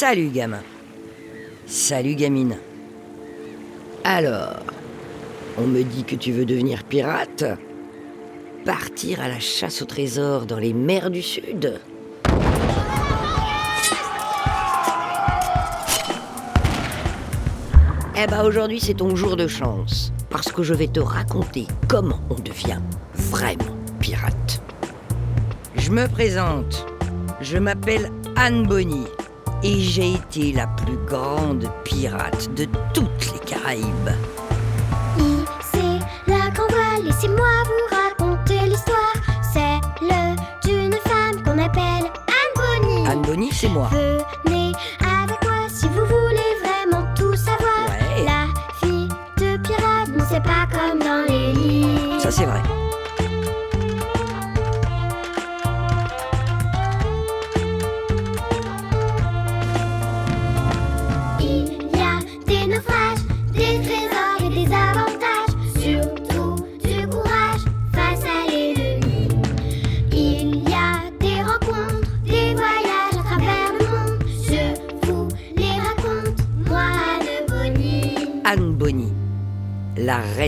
Salut gamin. Salut gamine. Alors, on me dit que tu veux devenir pirate Partir à la chasse au trésor dans les mers du Sud Eh ben aujourd'hui c'est ton jour de chance, parce que je vais te raconter comment on devient vraiment pirate. Je me présente, je m'appelle Anne Bonny et j'ai été la plus grande pirate de toutes les Caraïbes. C'est la grand voile, laissez-moi vous raconter l'histoire. C'est le d'une femme qu'on appelle Anne Bonny. Anne Bonny, c'est moi. Venez avec moi si vous voulez vraiment tout savoir. Ouais. La fille de pirate, non, c'est pas comme dans les livres. Ça c'est vrai.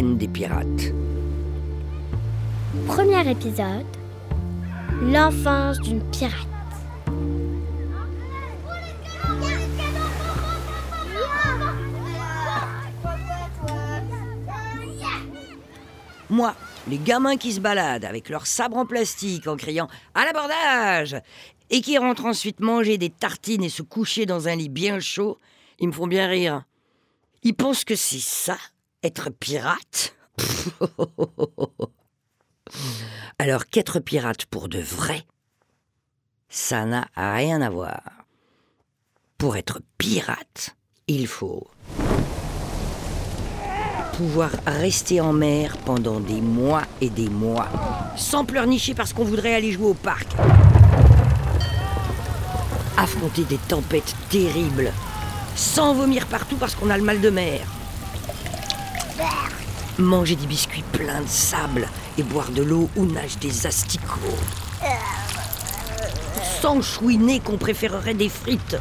Reine des pirates. Premier épisode L'enfance d'une pirate. Moi, les gamins qui se baladent avec leur sabre en plastique en criant à l'abordage et qui rentrent ensuite manger des tartines et se coucher dans un lit bien chaud, ils me font bien rire. Ils pensent que c'est ça, être pirate? Alors qu'être pirate pour de vrai, ça n'a rien à voir. Pour être pirate, il faut pouvoir rester en mer pendant des mois et des mois, sans pleurnicher parce qu'on voudrait aller jouer au parc. Affronter des tempêtes terribles, sans vomir partout parce qu'on a le mal de mer. Manger des biscuits pleins de sable et boire de l'eau où nagent des asticots. Sans chouiner qu'on préférerait des frites.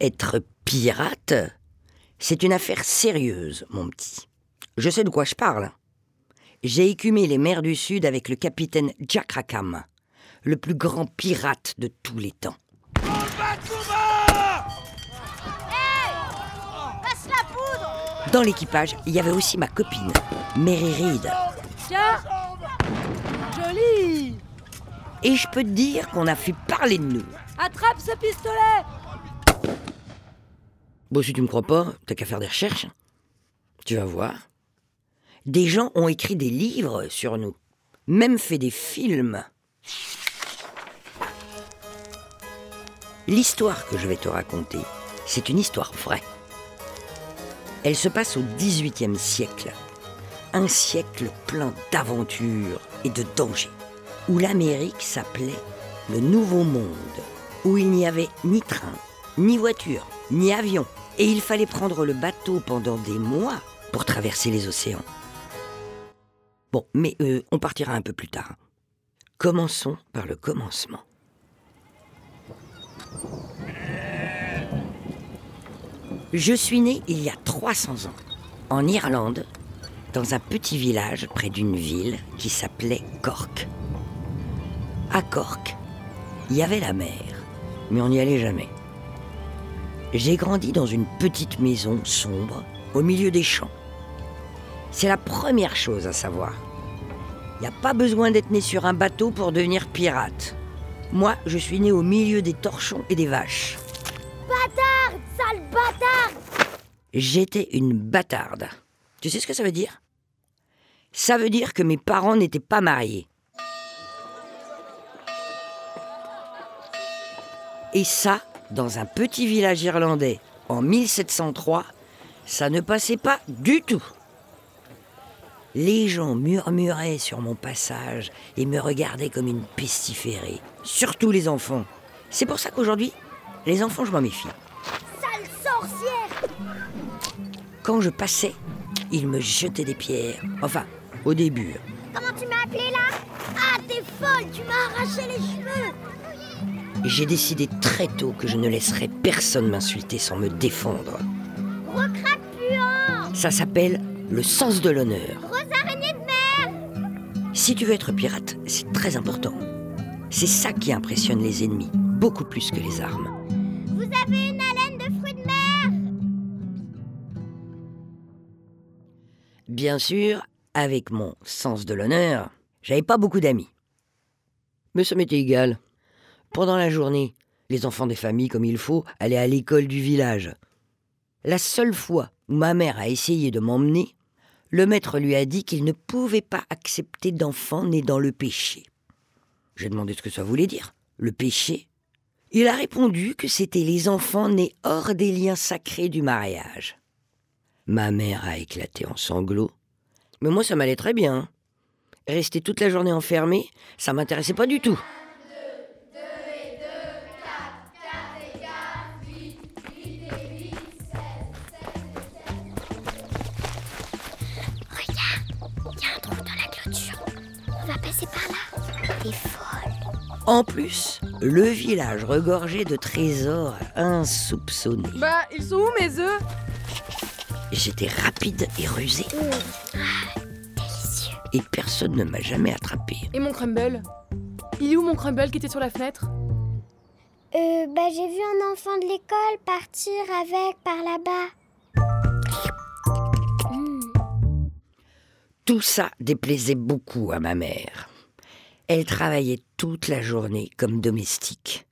Être pirate, c'est une affaire sérieuse, mon petit. Je sais de quoi je parle. J'ai écumé les mers du Sud avec le capitaine Jack Rackham, le plus grand pirate de tous les temps. Dans l'équipage, il y avait aussi ma copine, Mary Reed. Tiens Joli Et je peux te dire qu'on a fait parler de nous. Attrape ce pistolet Bon, si tu me crois pas, t'as qu'à faire des recherches. Tu vas voir. Des gens ont écrit des livres sur nous, même fait des films. L'histoire que je vais te raconter, c'est une histoire vraie. Elle se passe au XVIIIe siècle. Un siècle plein d'aventures et de dangers, où l'Amérique s'appelait le Nouveau Monde, où il n'y avait ni train, ni voiture, ni avion, et il fallait prendre le bateau pendant des mois pour traverser les océans. Bon, mais euh, on partira un peu plus tard. Commençons par le commencement. Je suis né il y a 300 ans, en Irlande, dans un petit village près d'une ville qui s'appelait Cork. À Cork, il y avait la mer, mais on n'y allait jamais. J'ai grandi dans une petite maison sombre au milieu des champs. C'est la première chose à savoir. Il n'y a pas besoin d'être né sur un bateau pour devenir pirate. Moi, je suis né au milieu des torchons et des vaches. J'étais une bâtarde. Tu sais ce que ça veut dire? Ça veut dire que mes parents n'étaient pas mariés. Et ça, dans un petit village irlandais, en 1703, ça ne passait pas du tout. Les gens murmuraient sur mon passage et me regardaient comme une pestiférée, surtout les enfants. C'est pour ça qu'aujourd'hui, les enfants, je m'en méfie. Sale sorcière Quand je passais, ils me jetaient des pierres. Enfin, au début. Comment tu m'as appelé là? Ah, t'es folle, tu m'as arraché les cheveux j'ai décidé très tôt que je ne laisserais personne m'insulter sans me défendre. Puant Ça s'appelle le sens de l'honneur. Grosse araignée de mer Si tu veux être pirate, c'est très important. C'est ça qui impressionne les ennemis, beaucoup plus que les armes. Bien sûr, avec mon sens de l'honneur, j'avais pas beaucoup d'amis. Mais ça m'était égal. Pendant la journée, les enfants des familles, comme il faut, allaient à l'école du village. La seule fois où ma mère a essayé de m'emmener, le maître lui a dit qu'il ne pouvait pas accepter d'enfants nés dans le péché. J'ai demandé ce que ça voulait dire, le péché. Il a répondu que c'était les enfants nés hors des liens sacrés du mariage. Ma mère a éclaté en sanglots. Mais moi, ça m'allait très bien. Rester toute la journée enfermée, ça m'intéressait pas du tout. Il y a un trou dans la clôture. On va passer par là. T'es folle. En plus, le village regorgeait de trésors insoupçonnés. Bah, ils sont où mes œufs? J'étais rapide et rusé, Délicieux. et personne ne m'a jamais attrapé. Et mon crumble? Il est où mon crumble qui était sur la fenêtre? Euh, bah j'ai vu un enfant de l'école partir avec par là-bas. Hmm. Tout ça déplaisait beaucoup à ma mère. Elle travaillait toute la journée comme domestique.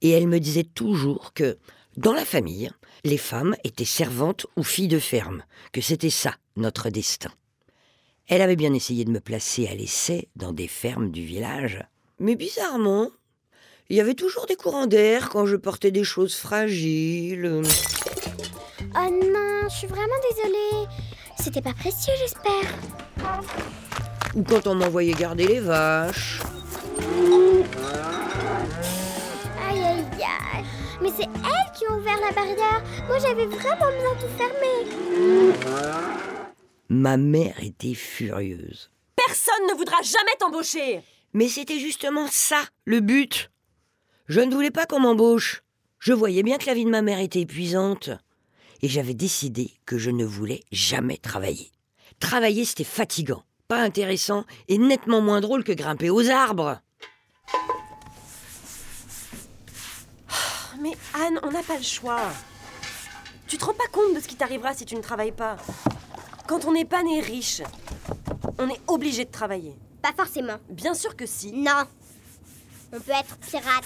Et elle me disait toujours que, dans la famille, les femmes étaient servantes ou filles de ferme, que c'était ça, notre destin. Elle avait bien essayé de me placer à l'essai dans des fermes du village. Mais bizarrement, il y avait toujours des courants d'air quand je portais des choses fragiles. Oh non, je suis vraiment désolée. C'était pas précieux, j'espère. Ou quand on m'envoyait garder les vaches. Aïe aïe aïe. Mais c'est elles qui ont ouvert la barrière. Moi j'avais vraiment besoin de tout fermer. Ma mère était furieuse. Personne ne voudra jamais t'embaucher Mais c'était justement ça, le but. Je ne voulais pas qu'on m'embauche. Je voyais bien que la vie de ma mère était épuisante. Et j'avais décidé que je ne voulais jamais travailler. Travailler, c'était fatigant, pas intéressant et nettement moins drôle que grimper aux arbres. Mais Anne, on n'a pas le choix. Tu te rends pas compte de ce qui t'arrivera si tu ne travailles pas Quand on n'est pas né riche, on est obligé de travailler. Pas forcément. Bien sûr que si. Non. On peut être pirate.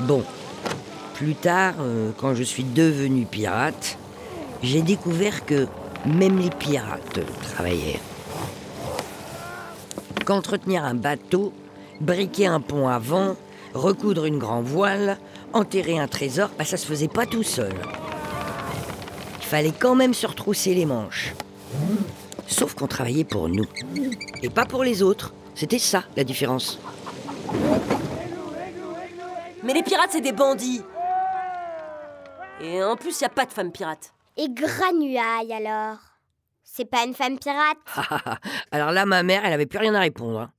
Bon, plus tard, euh, quand je suis devenu pirate, j'ai découvert que même les pirates travaillaient. Qu'entretenir un bateau, briquer un pont à vent, recoudre une grande voile, enterrer un trésor, bah, ça se faisait pas tout seul. Il fallait quand même se retrousser les manches. Sauf qu'on travaillait pour nous. Et pas pour les autres. C'était ça la différence. Mais les pirates, c'est des bandits. Et en plus, il a pas de femmes pirates. Et Granuaille alors C'est pas une femme pirate Alors là, ma mère, elle avait plus rien à répondre. hein.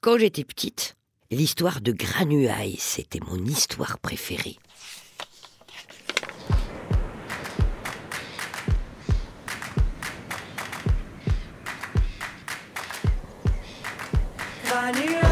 Quand j'étais petite, l'histoire de Granuaille, c'était mon histoire préférée. Granuaille,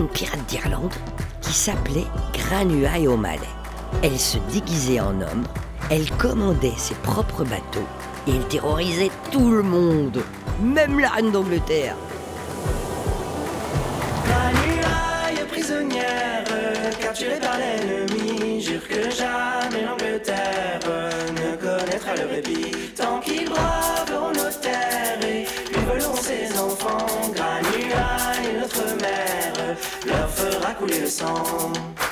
pirate d'Irlande qui s'appelait Granuaille O'Malley. Elle se déguisait en homme, elle commandait ses propres bateaux et elle terrorisait tout le monde, même la reine d'Angleterre. Prisonnière, capturée par Granuaille, notre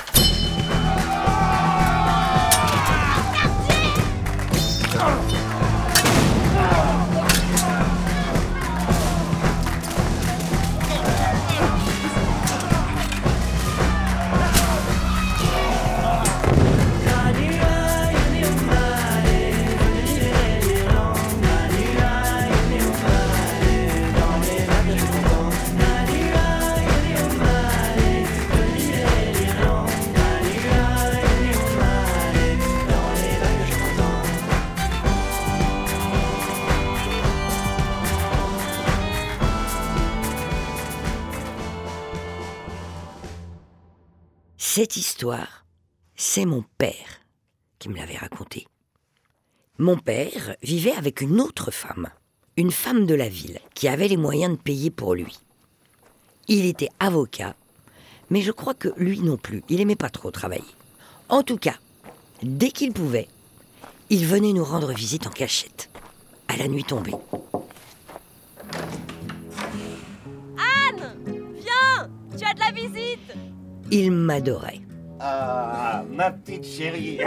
Cette histoire, c'est mon père qui me l'avait racontée. Mon père vivait avec une autre femme, une femme de la ville, qui avait les moyens de payer pour lui. Il était avocat, mais je crois que lui non plus, il aimait pas trop travailler. En tout cas, dès qu'il pouvait, il venait nous rendre visite en cachette, à la nuit tombée. Viens Tu as de la Il m'adorait. Ah, ma petite chérie.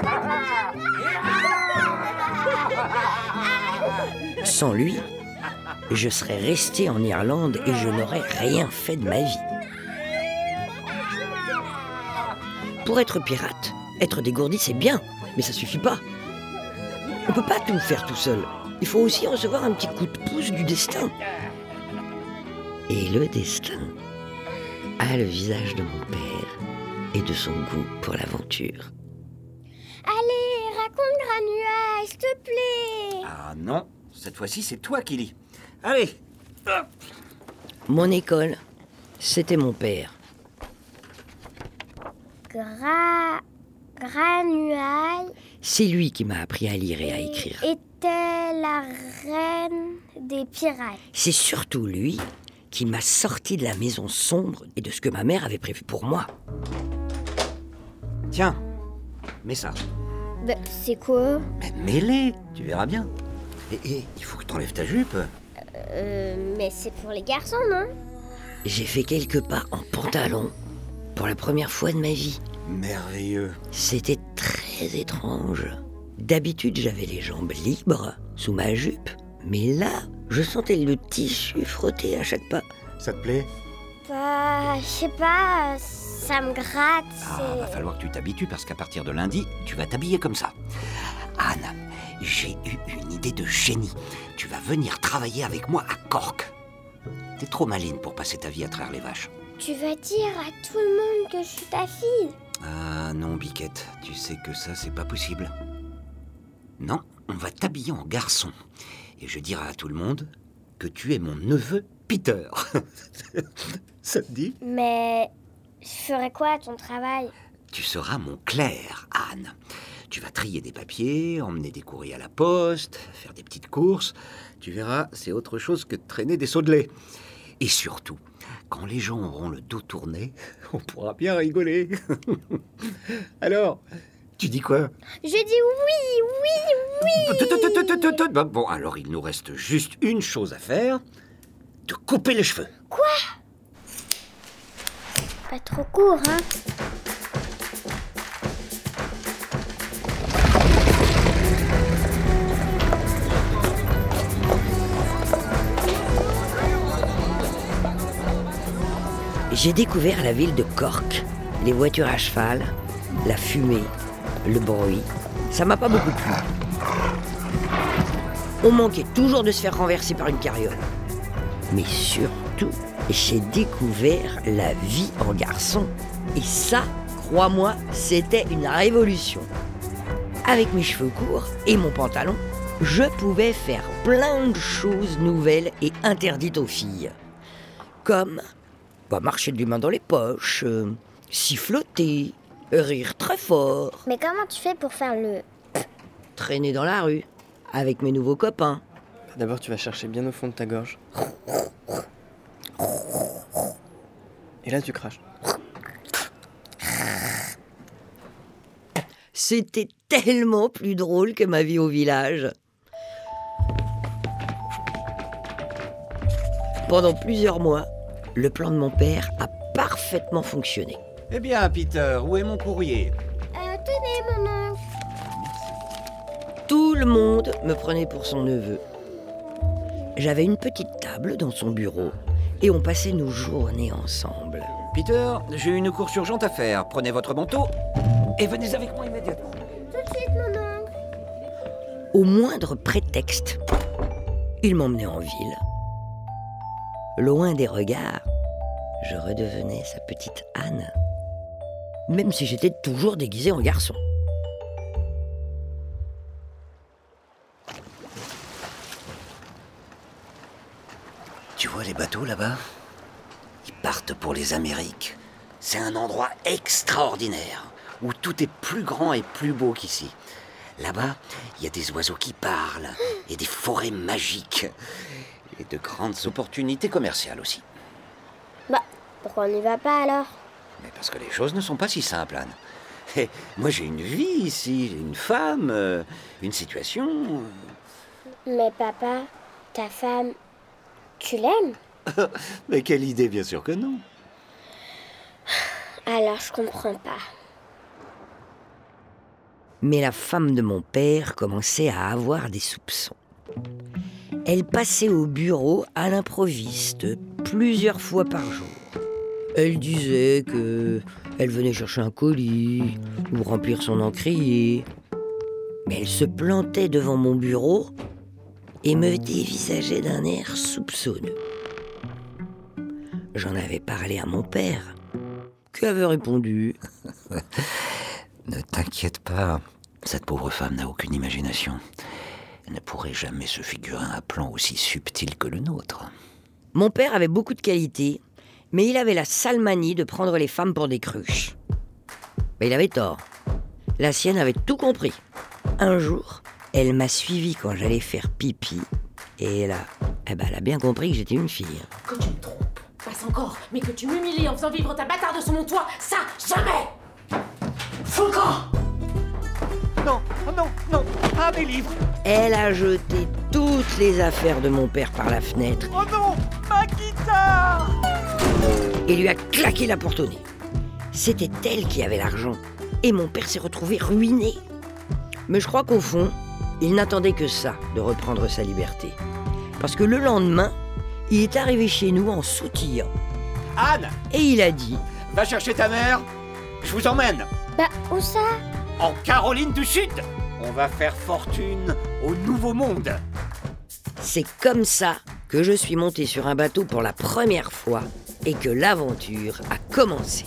Sans lui, je serais resté en Irlande et je n'aurais rien fait de ma vie. Pour être pirate, être dégourdi, c'est bien, mais ça suffit pas. On peut pas tout faire tout seul. Il faut aussi recevoir un petit coup de pouce du destin. Et le destin a le visage de mon père et de son goût pour l'aventure. Allez, raconte Granua, s'il te plaît. Ah non, cette fois-ci, c'est toi qui lis. Allez, hop. Mon école, c'était mon père. Gra... Granuaille C'est lui qui m'a appris à lire et à écrire. était la reine des pirates. C'est surtout lui qui m'a sorti de la maison sombre et de ce que ma mère avait prévu pour moi. Tiens, mets ça. Bah, c'est quoi? Mais mets-les, tu verras bien. Et, et il faut que t'enlèves ta jupe. Euh, mais c'est pour les garçons, non? J'ai fait quelques pas en pantalon pour la première fois de ma vie. Merveilleux. C'était très étrange. D'habitude, j'avais les jambes libres sous ma jupe, mais là, je sentais le tissu frotter à chaque pas. Ça te plaît? Bah, je sais pas, ça me gratte. Ah, va falloir que tu t'habitues parce qu'à partir de lundi, tu vas t'habiller comme ça. Anne, j'ai eu une idée de génie. Tu vas venir travailler avec moi à Cork. T'es trop maline pour passer ta vie à traire les vaches. Tu vas dire à tout le monde que je suis ta fille Ah non, Biquette, tu sais que ça, c'est pas possible. Non, on va t'habiller en garçon. Et je dirai à tout le monde que tu es mon neveu Peter. ça te dit? Mais je ferai quoi à ton travail? Tu seras mon clerc, Anne. Tu vas trier des papiers, emmener des courriers à la poste, faire des petites courses. Tu verras, c'est autre chose que de traîner des seaux de lait. Et surtout, quand les gens auront le dos tourné, on pourra bien rigoler. Alors, tu dis quoi? Je dis oui, oui, oui. Bon, alors il nous reste juste une chose à faire te couper les cheveux. Trop court, hein J'ai découvert la ville de Cork, les voitures à cheval, la fumée, le bruit. Ça m'a pas beaucoup plu. On manquait toujours de se faire renverser par une carriole. Mais surtout, j'ai découvert la vie en garçon. Et ça, crois-moi, c'était une révolution. Avec mes cheveux courts et mon pantalon, je pouvais faire plein de choses nouvelles et interdites aux filles. Comme bah, marcher de mains dans les poches, euh, siffloter, rire très fort, Mais comment tu fais pour faire le... traîner dans la rue avec mes nouveaux copains. D'abord, tu vas chercher bien au fond de ta gorge. Et là, tu craches. C'était tellement plus drôle que ma vie au village. Pendant plusieurs mois, le plan de mon père a parfaitement fonctionné. Eh bien, Peter, où est mon courrier? Euh, tenez, mon oncle Tout le monde me prenait pour son neveu. J'avais une petite table dans son bureau et on passait nos journées ensemble. Peter, j'ai une course urgente à faire. Prenez votre manteau et venez avec moi immédiatement. Tout de suite, mon oncle Au moindre prétexte, il m'emmenait en ville. Loin des regards, je redevenais sa petite Anne. Même si j'étais toujours déguisé en garçon. Bateaux là-bas Ils partent pour les Amériques. C'est un endroit extraordinaire, où tout est plus grand et plus beau qu'ici. Là-bas, il y a des oiseaux qui parlent, et des forêts magiques, et de grandes opportunités commerciales aussi. Bah, pourquoi on n'y va pas alors? Mais parce que les choses ne sont pas si simples, Anne. Et moi, j'ai une vie ici, une femme, euh, une situation. Mais papa, ta femme, tu l'aimes? Mais quelle idée, bien sûr que non. Alors je comprends pas. Mais la femme de mon père commençait à avoir des soupçons. Elle passait au bureau à l'improviste plusieurs fois par jour. Elle disait que elle venait chercher un colis ou remplir son encrier. Mais elle se plantait devant mon bureau et me dévisageait d'un air soupçonneux. J'en avais parlé à mon père, qui avait répondu Ne t'inquiète pas, cette pauvre femme n'a aucune imagination. Elle ne pourrait jamais se figurer un plan aussi subtil que le nôtre. Mon père avait beaucoup de qualités, mais il avait la sale manie de prendre les femmes pour des cruches. Mais il avait tort. La sienne avait tout compris. Un jour, elle m'a suivi quand j'allais faire pipi, et là, eh ben, elle a bien compris que j'étais une fille. Que tu me trompes, passe encore, mais que tu m'humilies en faisant vivre ta bâtarde sur mon toit, ça, jamais Fous le camp Non, non, non, pas mes livres Elle a jeté toutes les affaires de mon père par la fenêtre Oh non Ma guitare et lui a claqué la porte au nez. C'était elle qui avait l'argent, et mon père s'est retrouvé ruiné. Mais je crois qu'au fond, il n'attendait que ça de reprendre sa liberté. Parce que le lendemain, il est arrivé chez nous en sautillant, Anne, et il a dit va chercher ta mère. Je vous emmène Bah, où ça? En Caroline du Sud. On va faire fortune au Nouveau Monde. C'est comme ça que je suis monté sur un bateau pour la première fois et que l'aventure a commencé.